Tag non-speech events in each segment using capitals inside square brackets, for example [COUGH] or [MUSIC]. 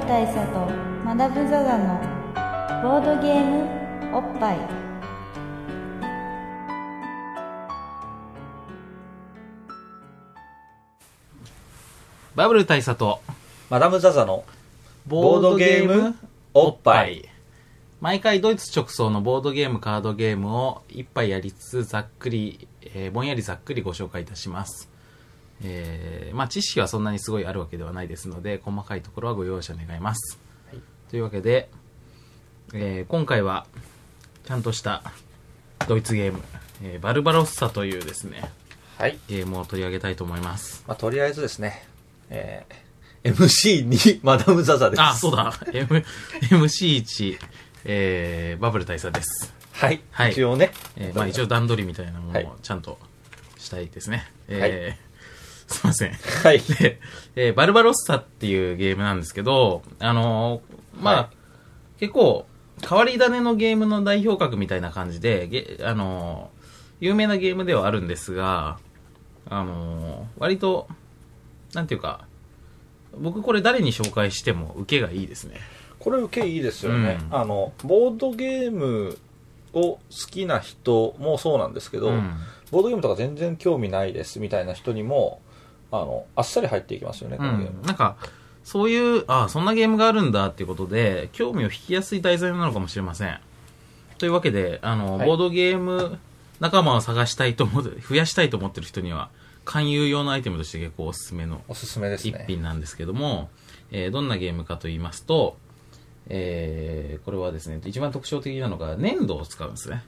ル大佐とマダム・ザ・ザのボードゲームおっぱいバブル大佐とマダム・ザ・ザのボードゲームおっぱい。毎回ドイツ直送のボードゲームカードゲームを一杯やりつつざっくり、えーぼんやりざっくりご紹介いたします。えーまあ知識はそんなにすごいあるわけではないですので、細かいところはご容赦願います。というわけで、えー今回はちゃんとしたドイツゲーム、えーバルバロッサというですね、はい。ゲームを取り上げたいと思います。まあ、とりあえずですね、えー、MC にマダム・ザ・ザです。あ、そうだ。M、MC1、えー、バブル大佐です。はい。はい一応ね。えーまあ一応段取りみたいなものはいをちゃんとしたいですね。えーすいません。はい。で、えーバルバロッサっていうゲームなんですけど、あのーまあ、はい結構、変わり種のゲームの代表格みたいな感じで、ゲあのー有名なゲームではあるんですが、あのー割と、なんていうか、僕これ誰に紹介しても受けがいいですね。これ受けいいですよね。うんあの、ボードゲームを好きな人もそうなんですけど、うんボードゲームとか全然興味ないですみたいな人にも、あの、あっさり入っていきますよね、このゲーム。うん、なんか、そういう、あそんなゲームがあるんだっていうことで、興味を引きやすい題材なのかもしれません。というわけで、あの、はいボードゲーム仲間を探したいと思って、増やしたいと思ってる人には、勧誘用のアイテムとして結構おすすめのおすすめです一ね。品なんですけども、えーどんなゲームかと言いますと、えーこれはですね、一番特徴的なのが粘土を使うんですね。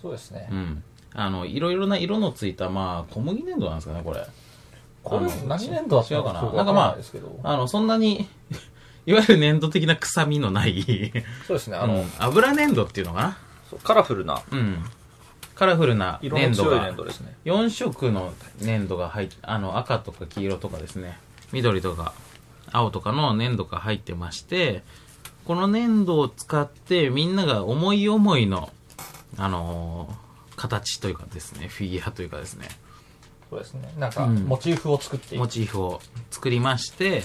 そうですねう。ん。あの、いろいろな色のついた、まあ、小麦粘土なんですかね、これ。これ何年度だった違うかな？なんかまああの、そんなに、[LAUGHS] いわゆる粘土的な臭みのない、そうですね、あの、あの、油粘土っていうのかそうカラフルな。なうん。カラフルな粘土が。強い粘、土ですね。4色の粘土が入って、あの、赤とか黄色とかですね、緑とか青とかの粘土が入ってまして、この粘土を使ってみんなが思い思いの、あのー形というかですね、フィギュアというかですね、そうですね。なんか、うんモチーフを作っていく。モチーフを作りまして、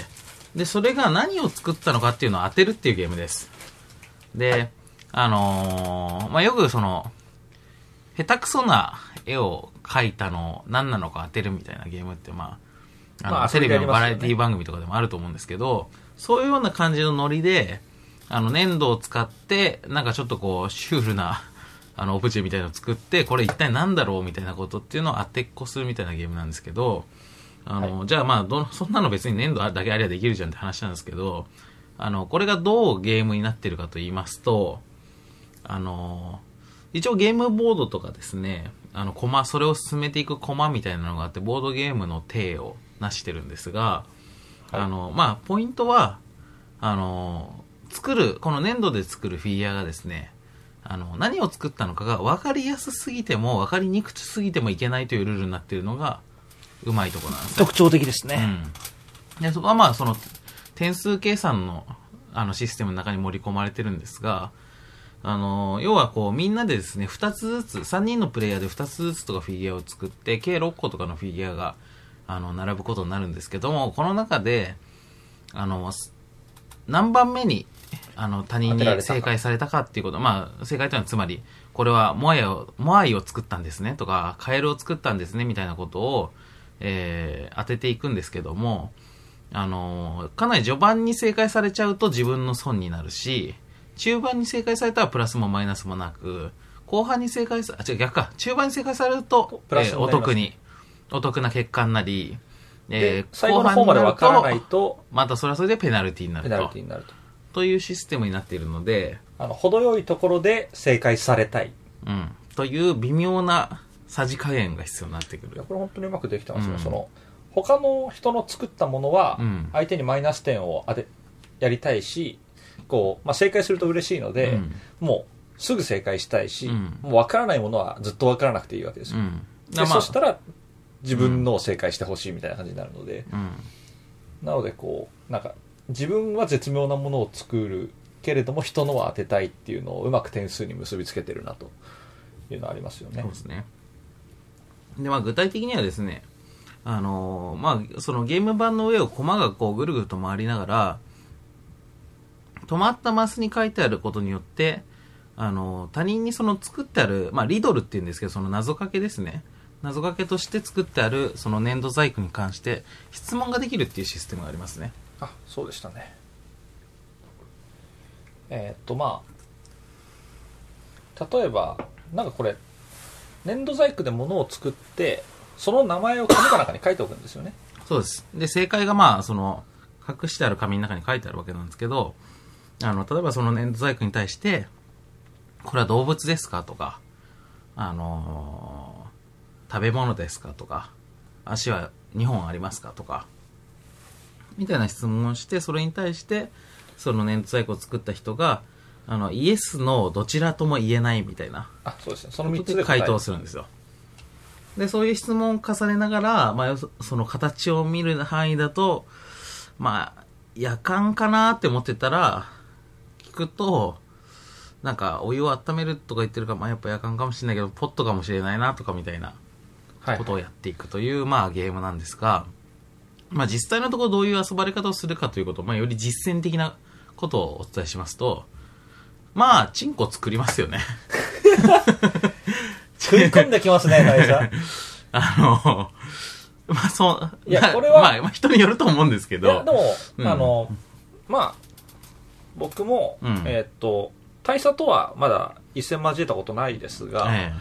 で、それが何を作ったのかっていうのを当てるっていうゲームです。で、あのーまあ、よくその、下手くそな絵を描いたのを何なのか当てるみたいなゲームって、まあ、あの、まあテレビのバラエティ番組とかでもあると思うんですけど、そういうような感じのノリで、あの、粘土を使って、なんかちょっとこう、シュールな、あの、オブジェみたいなのを作って、これ一体何だろうみたいなことっていうのを当てっこするみたいなゲームなんですけど、あの、じゃあまあどの、そんなの別に粘土だけありゃできるじゃんって話なんですけど、あの、これがどうゲームになってるかと言いますと、あの、一応ゲームボードとかですね、あの、コマ、それを進めていくコマみたいなのがあって、ボードゲームの体を成してるんですが、あの、まあ、ポイントは、あの、作る、この粘土で作るフィギュアがですね、あの、何を作ったのかが分かりやすすぎても、分かりにくすぎてもいけないというルールになっているのが、うまいところなんですね。特徴的ですね。うん。で、そこはまあ、その、点数計算の、あの、システムの中に盛り込まれてるんですが、あの、要はこう、みんなでですね、2つずつ、3人のプレイヤーで2つずつとかフィギュアを作って、計6個とかのフィギュアが、あの、並ぶことになるんですけども、この中で、あの、す何番目に、あの、他人に正解されたかっていうこと、まあ、正解というのはつまり、これはモアイを、モアイを作ったんですねとか、カエルを作ったんですねみたいなことを、えー当てていくんですけども、あのーかなり序盤に正解されちゃうと自分の損になるし、中盤に正解されたらプラスもマイナスもなく、後半に正解さ、あ、違う逆か、中盤に正解されると、プラスえお得に、お得な結果になり、でえー最後の方までわからないと、またそれはそれでペナルティになるとペナルティ。になると。というシステムになっているので、あの、程よいところで正解されたい。うん。という微妙なさじ加減が必要になってくいや、る。これ本当にうまくできてますね。うんその、他の人の作ったものはうん、相手にマイナス点を当て、やりたいし、こう、まあ、正解すると嬉しいので、うんもう、すぐ正解したいし、うんもう分からないものはずっと分からなくていいわけですよ。うん。で、そしたら、自分のを正解してほしいみたいな感じになるので、うん。なのでこう、なんか、自分は絶妙なものを作るけれども、人のは当てたいっていうのをうまく点数に結びつけてるなというのはありますよねそう。ですね。で、まあ具体的にはですね、あのーまあそのゲーム版の上を駒がこうぐるぐると回りながら、止まったマスに書いてあることによって、あの、他人にその作ってある、まあ、リドルって言うんですけど、その謎かけですね。謎かけとして作ってある、その粘土細工に関して、質問ができるっていうシステムがありますね。あそうでしたねえーっとまあ例えばなんかこれ粘土細工で物を作ってその名前を紙かなんかに書いておくんですよねそうです。で、正解がまあ、その、隠してある紙の中に書いてあるわけなんですけど、あの、例えばその粘土細工に対して、これは動物ですかとか、あのー食べ物ですかとか、足は2本ありますかとか、みたいな質問をして、それに対して、その粘土細工を作った人が、あの、イエスのどちらとも言えないみたいな。あそうですね。その3ことつで回答するんですよ。で、そういう質問を重ねながら、まあ、そその形を見る範囲だと、まあ、夜間かなって思ってたら、聞くと、なんか、お湯を温めるとか言ってるから、まあ、やっぱ夜間かもしれないけど、ポットかもしれないなとかみたいなはいことをやっていくという、まあ、ゲームなんですが、まあ、実際のところどういう遊ばれ方をするかということを、まあ、より実践的なことをお伝えしますと、まあ、チンコ作りますよね。食い込んできますね大さんあの、まあそう、いやまあこれはまあ、まあ人によると思うんですけいやどで、も、うん。あのまあ僕も、うん。えーっと大佐とはまだ一戦交えたことないですが、え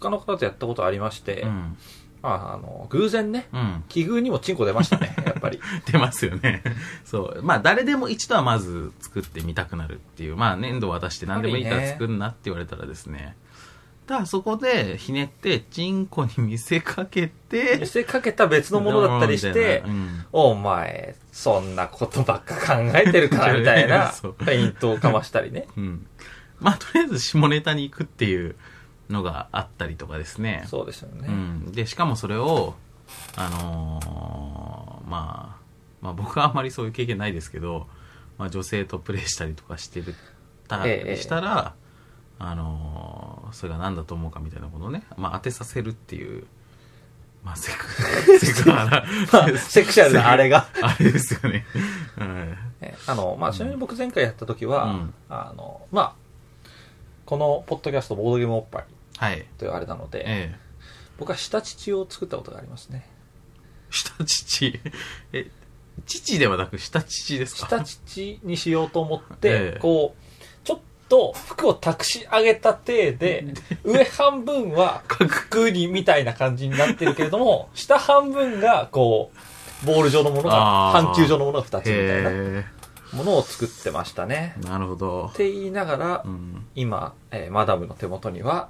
他の方とやったことありまして、えうん。まあ、あの偶然ねうん。奇遇にもチンコ出ましたね [LAUGHS] やっぱり出ますよね。そう。まあ、誰でも一度はまず作ってみたくなるっていう。まあ、粘土渡して何でもいいから作るなって言われたらですね。ただ、そこでひねって、チンコに見せかけて、見せかけた別のものだったりして [LAUGHS] うんお前そんなことばっか考えてるからみたいな [LAUGHS] そうフェイントをかましたりねうん。まあ、とりあえず下ネタに行くっていうのがあったりとかですね。そうですよね、うん、でしかもそれを、あのーまあ、まあ僕はあんまりそういう経験ないですけど、まあ、女性とプレイしたりとかしてるたええしたら、あのーそれが何だと思うかみたいなことをね、まあ、当てさせるっていう、まあ、セク [LAUGHS] セクハラ。まあセクシャルなあれが。あれですよね、はい。えあの、まあ、ちなみに僕前回やった時は、うん。あの、まあ、このポッドキャストボードゲームおっぱいはい。というあれなので、ええ。僕は下乳を作ったことがありますね。下乳？[LAUGHS] え父ではなく下乳ですか？下乳にしようと思って、ええ。こう、ちょっと服を託し上げた体で、[LAUGHS] 上半分は角煮みたいな感じになってるけれども、[LAUGHS] 下半分がこう、ボール状のものが、半球状のものが2つみたいなへものを作ってましたね。えなるほど。っ、て言いながら、うん。今、えーマダムの手元には、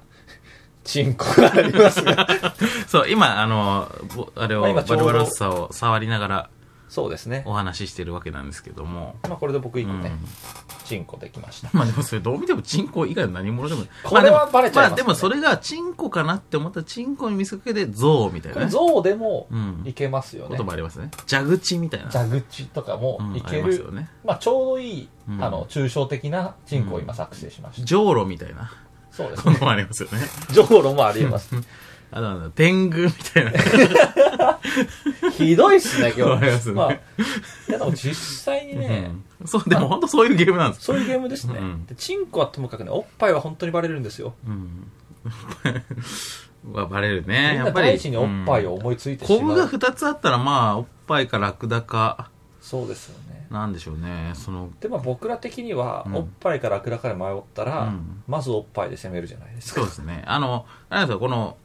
チンコがありますが、[LAUGHS] そう、今、あの、ぼあれを、バルバロッサを触りながらそうですね。お話ししてるわけなんですけども。まあこれで僕一個ね、うんチンコできました。まあでもそれどう見てもチンコ以外の何者でもない。これはバレちゃいますねまあでもそれがチンコかなって思ったらチンコに見せかけてゾウみたいなね。象でもうんいけますよね。言葉ありますね。蛇口みたいな。蛇口とかもうんあいける、りますよね。まあちょうどいい、うんあの、抽象的なチンコを今作成しました。じょうろみたいなそうですね。ものもありますよね。ジョウロもありえます。あとなんだ、天狗みたいな。ひどいっすね、今日。わかりますねまあ、いやでも実際にね、うんそう、でも本当そういうゲームなんですそういうゲームですね、うんで。チンコはともかくね、おっぱいは本当にバレるんですよ。うん。[LAUGHS] はバレるみね。やっぱり。第一におっぱいを思いついてしまう。コブが2つあったら、まあ、おっぱいかラクダか、そうですよね。なんでしょうね。その、で、まあ僕ら的には、うんおっぱいかラクダかで迷ったら、うんまずおっぱいで攻めるじゃないですか。そうですね。あの、なんですよ、この、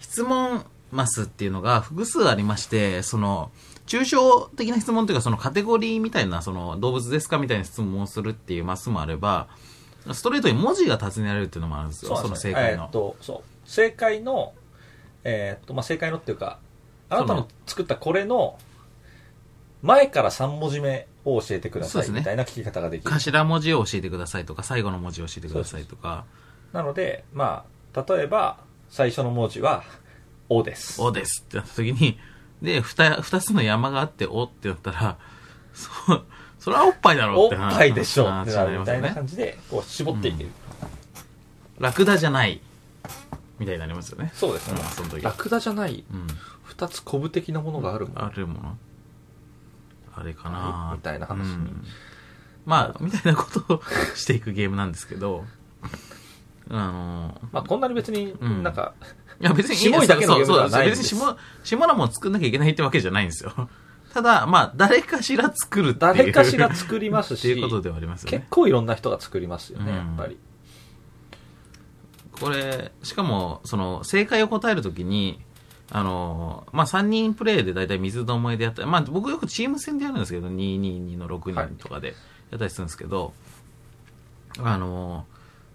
質問マスっていうのが複数ありまして、その、抽象的な質問というか、そのカテゴリーみたいな、その、動物ですかみたいな質問をするっていうマスもあれば、ストレートに文字が尋ねられるっていうのもあるんですよ、その正解のえーっ。と、そう。正解の、えーっと、まあ、正解のっていうか、あなたの作ったこれの、前から3文字目を教えてくださいそうですねみたいな聞き方ができる。頭文字を教えてくださいとか、最後の文字を教えてくださいとか、なので、まあ、例えば、最初の文字は、おです。おですってなった時に、で、二、二つの山があって、おってなったら、[LAUGHS] そう、それはおっぱいだろおっうって話ぱいでしょ話ってなるみたいな。感じで、こう、絞っていける。ラクダじゃない、みたいになりますよね。そうですねうん。その時。ラクダじゃない、うん。二つコブ的なものがあるもん。あるものあれかなみたいな話にうんまあ、みたいなことをしていくゲームなんですけど、[LAUGHS] あのまあこんなに別にうんなんか、いや別に下井だけのゲームではないんです別に下、下なもん作んなきゃいけないってわけじゃないんですよ。[LAUGHS] ただ、まあ、誰かしら作るっていう。誰かしら作りますっていうし、ことではありますよ結ね。構いろんな人が作りますよね、うんやっぱり。これ、しかも、その、正解を答えるときに、あの、まあ、3人プレイで大体水の思いでやったまあ、僕よくチーム戦でやるんですけど、222の6人とかでやったりするんですけど、あの、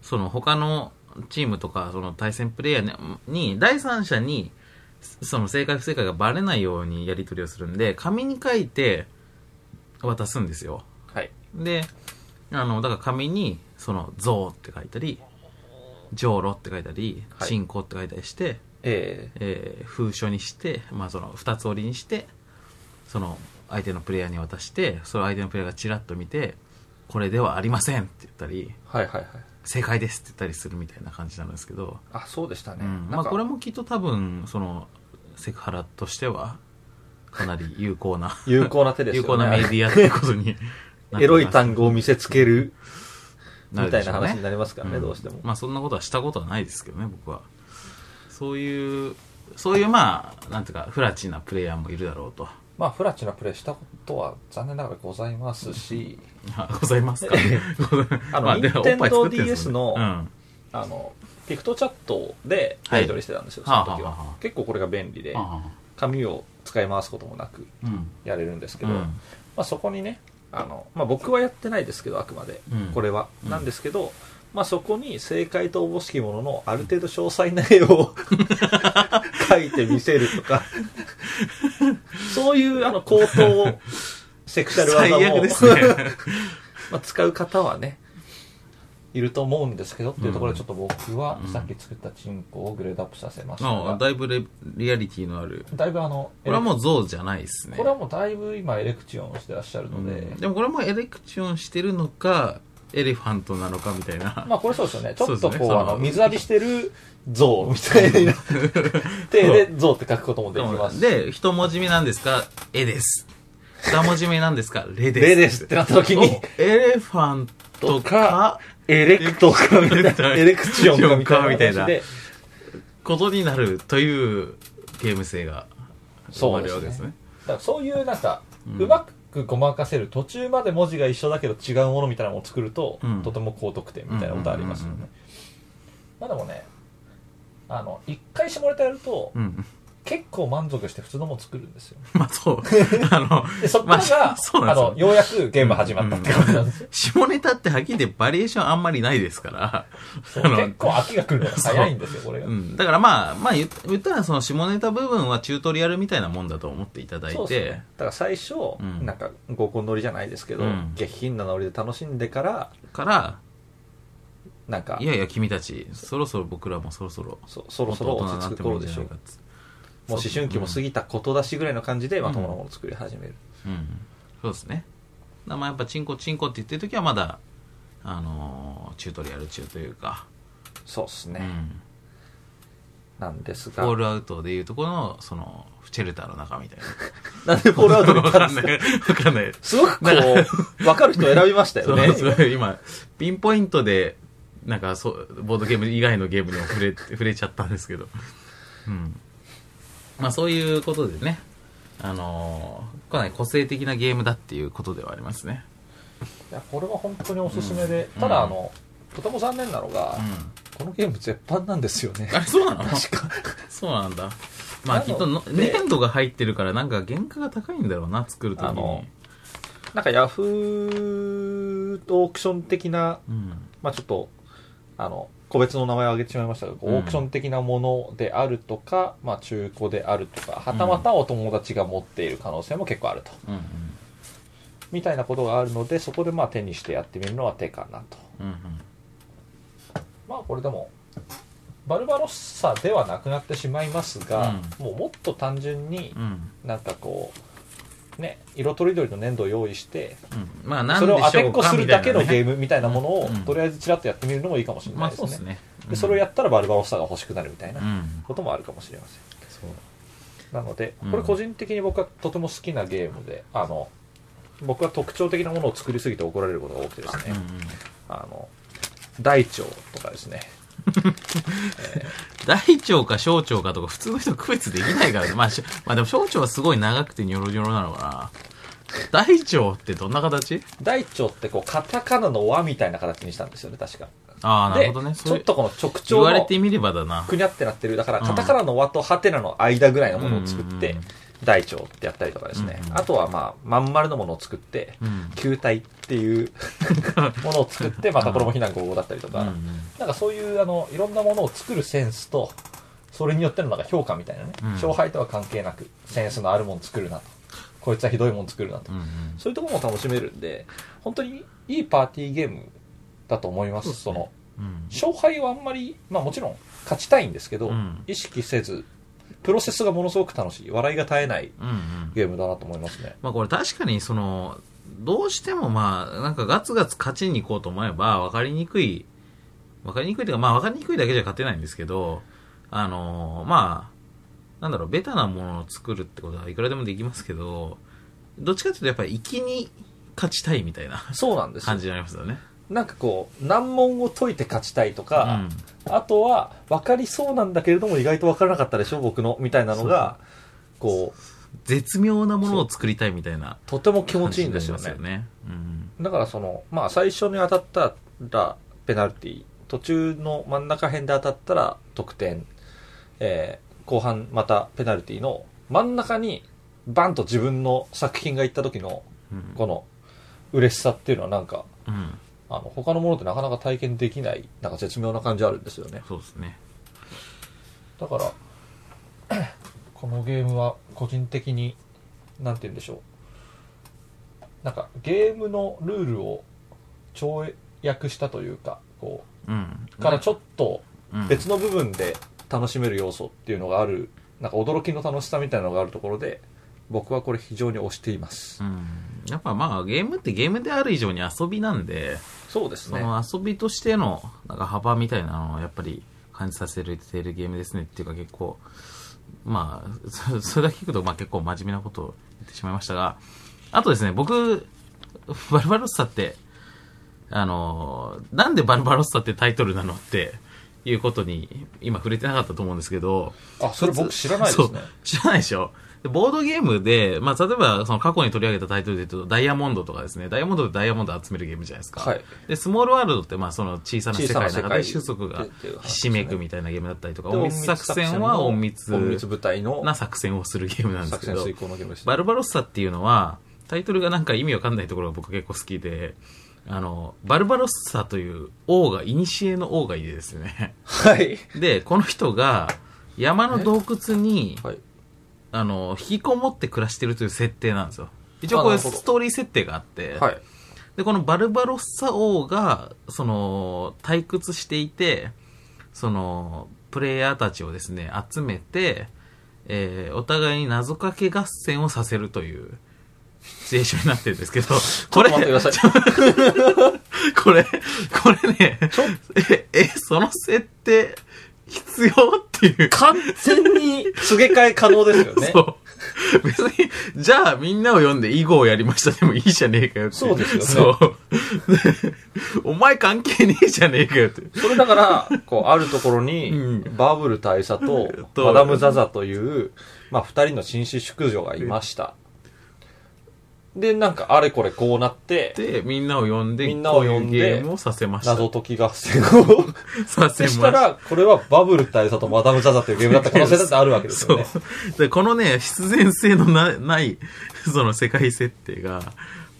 その他のチームとか、その対戦プレイヤーに、第三者に、その正解不正解がバレないようにやり取りをするんで、紙に書いて渡すんですよ。はい。で、あの、だから紙に、その、像って書いたり、上路って書いたり、はい進行って書いたりして、ええー封書にして、まあその、二つ折りにして、その、相手のプレイヤーに渡して、それを相手のプレイヤーがチラッと見て、これではありませんって言ったり、ー、はいはいはい。正解ですって言ったりするみたいな感じなんですけど、あ、そうでしたね。うん、まあこれもきっと多分、その、セクハラとしては、かなり有効な、[LAUGHS] 有効な手ですよね。有効なメディアっていうことにエロい単語を見せつけるみたいな話になりますからね、んどうしても。まあそんなことはしたことはないですけどね、僕は。そういう、そういうまあ、なんていうか、フラチなプレイヤーもいるだろうと。まあ、フラチなプレイしたことは残念ながらございますし、[LAUGHS] あございますか？[LAUGHS] あのまでもおっぱい作ってんすもんね Nintendo DS のうん。あの、ピクトチャットでやり取りしてたんですよ、はいその時ははあはあはあ結構これが便利で、あ紙を使い回すこともなく。やれるんですけど、うん。まあ、そこにね、あの、まあ、僕はやってないですけど、あくまで、うんこれは。うんなんですけど、まあ、そこに正解とおぼしきもののある程度詳細な絵を描いてみせるとか、そういうあの口頭セクシャル技も、ね。まあ、使う方はね、いると思うんですけどっていうところでちょっと僕はうんさっき作ったチンコをグレードアップさせましたあが、だいぶレリアリティのある。だいぶあの、これはもう像じゃないですね。これはもうだいぶ今エレクチオンしてらっしゃるので、うんでもこれもエレクチョンしてるのか、エレファントなのかみたいな。まあこれそうですよね。ちょっとこう、そうね。あの、水浴びしてる像みたいな。手で像って書くこともできます。で、一文字目なんですか？絵です。二文字目なんですか？[LAUGHS] レです。レですってなった時に、おエレファントか、エレクトかみたいな、エレクチオンかみたいな。ことになるというゲーム性が生まれるわけですね。だからそういうなんか、うまくごまかせる途中まで文字が一緒だけど違うものみたいなのを作ると、うんとても高得点みたいなことありますよね。うんうんうんまあでもね、あの、一回下ネタやると、うん。結構満足して普通のもの作るんですよ。[LAUGHS] まあそう。[LAUGHS] あの、で、そこからが、まああの、ようやくゲーム始まったって感じなんですよ。下ネタってはっきり言ってバリエーションあんまりないですから。結構飽きが来るのが早いんですよ、これが。うん。だからまあ、まあ言言ったらその下ネタ部分はチュートリアルみたいなもんだと思っていただいて、そうですね。だから最初、んなんか合コン乗りじゃないですけど、うん下品なノリで楽しんでから、から、なんかい、やいや君たち、そろそろ僕らもそろそろ、そそろそろ落ち着く頃でしょう。もう思春期も過ぎたことだしぐらいの感じで、まともなものを作り始める。うん。そうですね。まあやっぱチンコチンコって言ってる時はまだ、あのーチュートリアル中というか、そうですね。うん。なんですがフォー、ルアウトでいうところの、その、シェルターの中みたいな。[LAUGHS] なんでフォールアウトにか？かんない。わかんない。すごくこう、わかる人選びましたよね。[LAUGHS] 今、ピンポイントで、なんかそう、ボードゲーム以外のゲームにも触れ、触れちゃったんですけど。うん。まあそういうことでね、あのーかなり個性的なゲームだっていうことではありますね。いや、これは本当におすすめで、うんただあの、とても残念なのが、うこのゲーム絶版なんですよねん。。あれ、そうなの？確か。そうなんだ。まあきっと粘土が入ってるからなんか原価が高いんだろうな、作るときに。なんかヤフーオークション的な、うん。まあちょっと、あの、個別の名前を挙げてしまいましたが、うんオークション的なものであるとか、まあ中古であるとか、はたまたお友達が持っている可能性も結構あると。うんうん。みたいなことがあるので、そこでまあ手にしてやってみるのは手かなと。うんうん。まあこれでも、バルバロッサではなくなってしまいますが、もうもっと単純にうん。うん。なんかこう、ね、色とりどりの粘土を用意して、うん。まあそれを当てっこするだけのゲーム。ムみたいなものを、うんとりあえずちらっとやってみるのもいいかもしれまないですね。あそね。でそれをやったらバルバロッサが欲しくなるみたいなうん。こともあるかもしれません。なのでうん、これ個人的に僕はとても好きなゲームで、あの、僕は特徴的なものを作りすぎて怒られることが多くてですね、あの大腸とかですね [LAUGHS] 大腸か小腸かとか普通の人区別できないからね。まあ、しまあでも小腸はすごい長くてニョロニョロなのかな。大腸ってどんな形？大腸ってこうカタカナの輪みたいな形にしたんですよね確かああ、なるでほどね。ちょっとこの直言腸のわれてみればだな。くにゃってなってるだからうんカタカナの輪とハテナの間ぐらいのものを作って、うんうんうん大腸ってやったりとかですね、うんうん。あとはまあまん丸のものを作って、うん。球体っていう [LAUGHS] ものを作って、またこれも非難合合だったりとか、うんうん。なんかそういうあのいろんなものを作るセンスとそれによってのなんか評価みたいなね、うん。勝敗とは関係なくセンスのあるもの作るなと。こいつはひどいもの作るなと、うんうん。そういうところも楽しめるんで本当にいいパーティーゲームだと思います。そのうん。勝敗はあんまりまあもちろん勝ちたいんですけど、うん。意識せずプロセスがものすごく楽しい。笑いが絶えないうんうん。ゲームだなと思いますね。まあこれ確かにその、どうしてもまあ、なんかガツガツ勝ちに行こうと思えば、分かりにくい、分かりにくいというか、まあ分かりにくいだけじゃ勝てないんですけど、あのまあ、なんだろう、ベタなものを作るってことはいくらでもできますけど、どっちかというとやっぱり粋に勝ちたいみたいなそうなんですよ。感じになりますよね。なんかこう難問を解いて勝ちたいとうか、ん。あとは分かりそうなんだけれども意外と分からなかったでしょ僕のみたいなのがこう絶妙なものを作りたいみたいなとても気持ちいいんですよねね。うん。だからそのまあ最初に当たったらペナルティー途中の真ん中辺で当たったら得点、えー後半またペナルティーの真ん中にバンと自分の作品がいった時のうんこの嬉しさっていうのはなんかうん。あの他のものってなかなか体験できないなんか絶妙な感じあるんですよねそうですね。だから [CLEARS THROAT] このゲームは個人的になんて言うんでしょうなんかゲームのルールを跳躍したというかこうん。うからちょっとうん別の部分で楽しめる要素っていうのがあるなんか驚きの楽しさみたいなのがあるところで僕はこれ非常に推しています、うん。やっぱまあゲームってゲームである以上に遊びなんで、そうですね。その遊びとしてのなんか幅みたいなのをやっぱり感じさせているゲームですねっていうか結構、まあ、そ [LAUGHS] それだけ聞くとまあ結構真面目なことを言ってしまいましたが、あとですね、僕、バルバロッサって、あの、なんでバルバロッサってタイトルなのっていうことに今触れてなかったと思うんですけど、あそれ僕知らないですね。知らないでしょ？でボードゲームで、まあ、例えば、その過去に取り上げたタイトルで言うと、ダイヤモンドとかですね、ダイヤモンドでダイヤモンドを集めるゲームじゃないですか。はい。で、スモールワールドって、まあ、その小さな世界の中で種族がひしめくみたいなゲームだったりとか、で隠密作戦は隠密部隊のな作戦をするゲームなんですけど。バルバロッサっていうのは、タイトルがなんか意味わかんないところが僕結構好きで、あの、バルバロッサという王が、古の王がいてですね。はい。で、この人が山の洞窟に、はいあの、引きこもって暮らしてるという設定なんですよ。一応こういうストーリー設定があって、はい。で、このバルバロッサ王が、その、退屈していて、その、プレイヤーたちをですね、集めて、えーお互いに謎かけ合戦をさせるという、シチュエーションになってるんですけど、これ、[LAUGHS] これ、これね、え、え、その設定、必要っていう。完全に告げ替え可能ですよねそう。別に、じゃあみんなを呼んで囲碁をやりましたでもいいじゃねえかよって。そうですよねそう。でお前関係ねえじゃねえかよって。それだから、こう、あるところにうん、バブル大佐と、とマダム・ザザという、まあ、二人の紳士淑女がいました。で、なんか、あれこれこうなって、で、みんなを呼んで、みんなを呼んでこういうゲームをさせました。謎解き合戦を。させましそしたら、これはバブル大佐とマダム・ザザというゲームだった可能性だってあるわけですそうよね。。で、このね、必然性のなない、その世界設定が、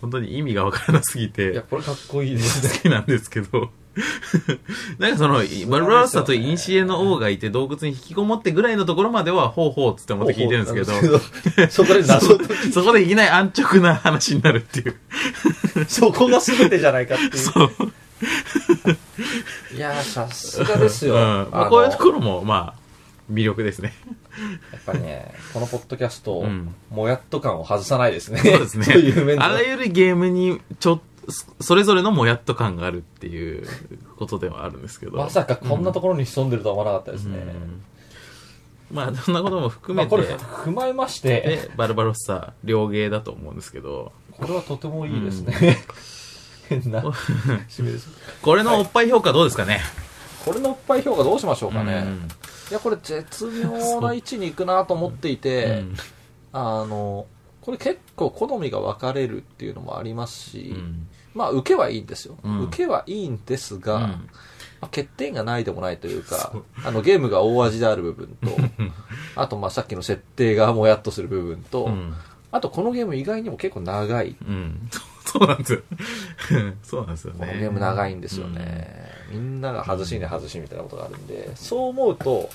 本当に意味がわからなすぎて。いや、これかっこいいですね。好きなんですけど、[LAUGHS] なんかその、バルバロッサとインシエの王がいて洞窟に引きこもってぐらいのところまでは、ほうほうっつって思って聞いてるんですけど、そこで [LAUGHS] 謎解き、そこでいきなり安直な話になるっていう。[LAUGHS] そこが全てじゃないかっていう。そう。いやー、さすがですよ。うん。まあ、こういうところも、まあ、魅力ですね。やっぱりね、このポッドキャスト、うんもやっと感を外さないですね。そうですね。あらゆるゲームに、ちょ、それぞれのもやっと感があるっていうことではあるんですけど。まさかこんなところに潜んでるとは思わなかったですね。うんまあ、そんなことも含まあ、めて、これ踏まえまして、で、バルバロッサ、両芸だと思うんですけど、これはとてもいいですね。変な締めです。これのおっぱい評価どうですかね、これのおっぱい評価どうしましょうかね。うんいや、これ絶妙な位置に行くなと思っていて、うんあの、これ結構好みが分かれるっていうのもありますし、うん。まあ、受けはいいんですよ。うん。受けはいいんですが、うん。まあ、欠点がないでもないというか、あの、ゲームが大味である部分と、[LAUGHS] あと、まあ、さっきの設定がもやっとする部分と、うん。あと、このゲーム意外にも結構長い。うん。[LAUGHS] そうなんですよ。[LAUGHS] そうなんですよね。このゲーム長いんですよね。みんなが外しに外しみたいなことがあるんで、そう思うと、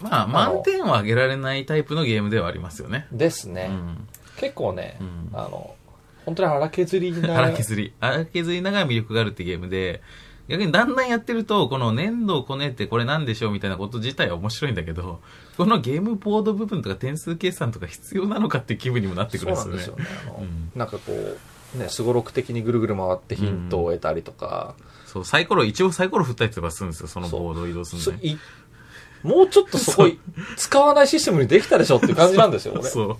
まあ満点は上げられないタイプのゲームではありますよね。ですね、うん結構ね、うんあの、本当に荒削りな、荒削り。荒削りながら魅力があるってゲームで、逆にだんだんやってると、この粘土をこねってこれなんでしょうみたいなこと自体は面白いんだけど、このゲームボード部分とか点数計算とか必要なのかっていう気分にもなってくるんですよね。そうなんですよね。あのうんなんかこう、ね、すごろく的にぐるぐる回ってヒントを得たりとか、そう、サイコロ、一応サイコロ振ったりとかするんですよ、そのボードを移動するのに。もうちょっとそこい使わないシステムにできたでしょっていう感じなんですよ、俺。そう。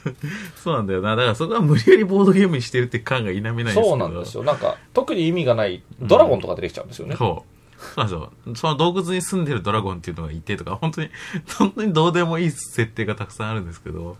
[LAUGHS] そうなんだよな。だからそこは無理やりボードゲームにしてるって感が否めないんですけど。そうなんですよ。なんか、特に意味がないドラゴンとか出てきちゃうんですよね。そう。そうなんですよ。その洞窟に住んでるドラゴンっていうのがいてとか、本当に、本当にどうでもいい設定がたくさんあるんですけど。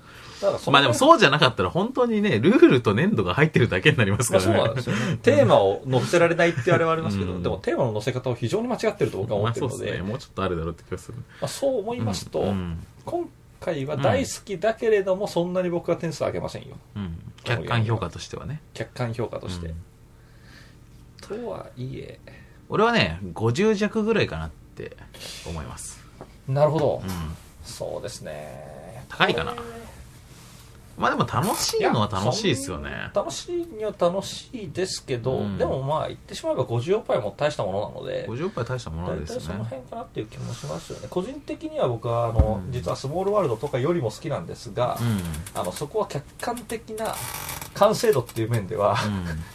まあでもそうじゃなかったら本当にね、ルールと粘土が入ってるだけになりますまあからね。そうなんですよね。[LAUGHS] テーマを載せられないってあれはありますけど、うんでもテーマの載せ方を非常に間違ってると僕は思まあってるので、そうですね。もうちょっとあるだろうって気がする。まあ、そう思いますと、うん。今回は大好きだけれども、そんなに僕は点数上げませんよ。うん。客観評価としてはね。客観評価として。うんとはいえ、俺はね、50弱ぐらいかなって思います。なるほど。うん。そうですね。高いかなまあでも楽しいのは楽しいですよね。楽しいには楽しいですけど、うんでもまあ言ってしまえば50杯も大したものなので、50杯大したもの大体ですね。その辺かなっていう気もしますよね。個人的には僕はあの、うん実はスモールワールドとかよりも好きなんですが、うん。あのそこは客観的な完成度っていう面では、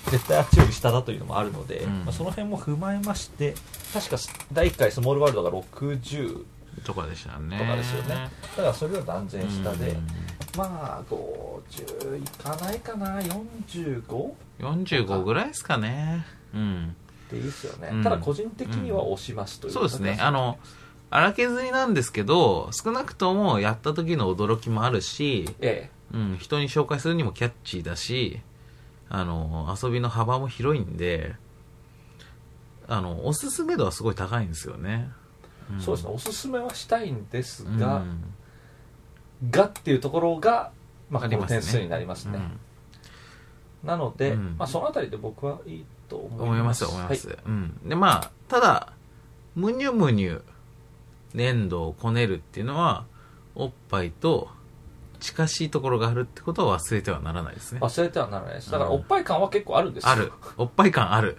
う [LAUGHS] 絶対あっちより下だというのもあるので、うんまあ、その辺も踏まえまして確か第1回スモールワールドが60ん。とかでしたよね。とかですよねだからそれより断然下で、うんまあ50いかないかな 45? 45ぐらいですかね。うん。でいいですよね、うんただ個人的には押しますという、そうですね。あの、荒削りなんですけど、少なくともやった時の驚きもあるし、えうん、人に紹介するにもキャッチーだし、あの、遊びの幅も広いんで、あの、おすすめ度はすごい高いんですよね。えそうですね。おすすめはしたいんですうん。が、がっていうところが、まあ、この点数になりますね、うん。なので、うん。まあ、そのあたりで僕はいいと思います。思いますよ、思います。はい。うん。で、まあ、ただ、むにゅむにゅ粘土をこねるっていうのは、おっぱいと近しいところがあるってことは忘れてはならないですね。忘れてはならないです。だからうん。おっぱい感は結構あるんですよ。ある。おっぱい感ある。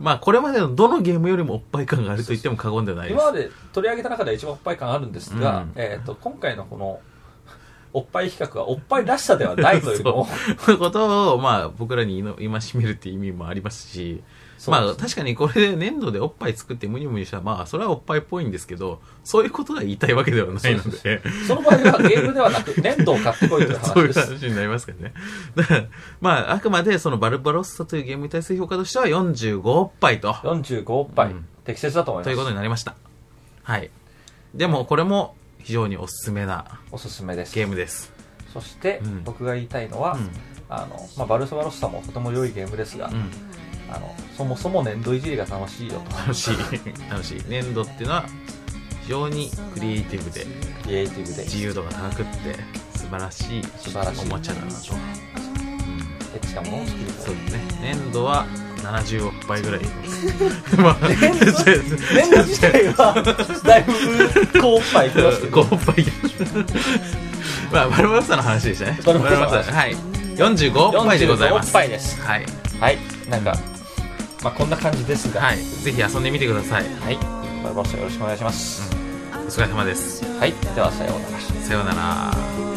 まあ、これまでのどのゲームよりもおっぱい感があると言っても過言ではないです。今まで取り上げた中では一番おっぱい感あるんですが、うん。えー、と今回のこのおっぱい比較はおっぱいらしさではないというの。[LAUGHS] をことを、まあ、僕らに今しめるっていう意味もありますし、まあ、確かにこれで粘土でおっぱい作ってムニュムニュしたら、まあ、それはおっぱいっぽいんですけど、そういうことが言いたいわけではないので、その場合はゲームではなく粘土を買ってこいというそういう話です話になりますけどね。だから、まあ、あくまでそのバルバロッサというゲームに対する評価としては45おっぱいと、45おっぱい、うん適切だと思いますということになりました。はい。でも、これも非常におすすめなおすすめですゲームです。そして、うん僕が言いたいのは、うん。あのまあ、バルサバロッサもとても良いゲームですが、うん。あのそもそも粘土いじりが楽しいよと楽しい。[LAUGHS] 楽しい。粘土っていうのは、非常にクリエイティブで、クリエイティブで自由度が高くって、素晴らしい素晴らしいおもちゃだなと。うん。エッチなものを作りたいそうですね。粘土は70億杯ぐらい。[LAUGHS] まあ、粘土自体はだいぶ高おっぱいいきますけど5億杯。[LAUGHS] まあ、バルバサの話でしたね。バルバサはい。45億杯でございま45す。ぱいですはい。はいなんかまあこんな感じですがはい。ぜひ遊んでみてください。はいバルバロッサよろしくお願いします、お疲れ様です。はいではさようならさようなら。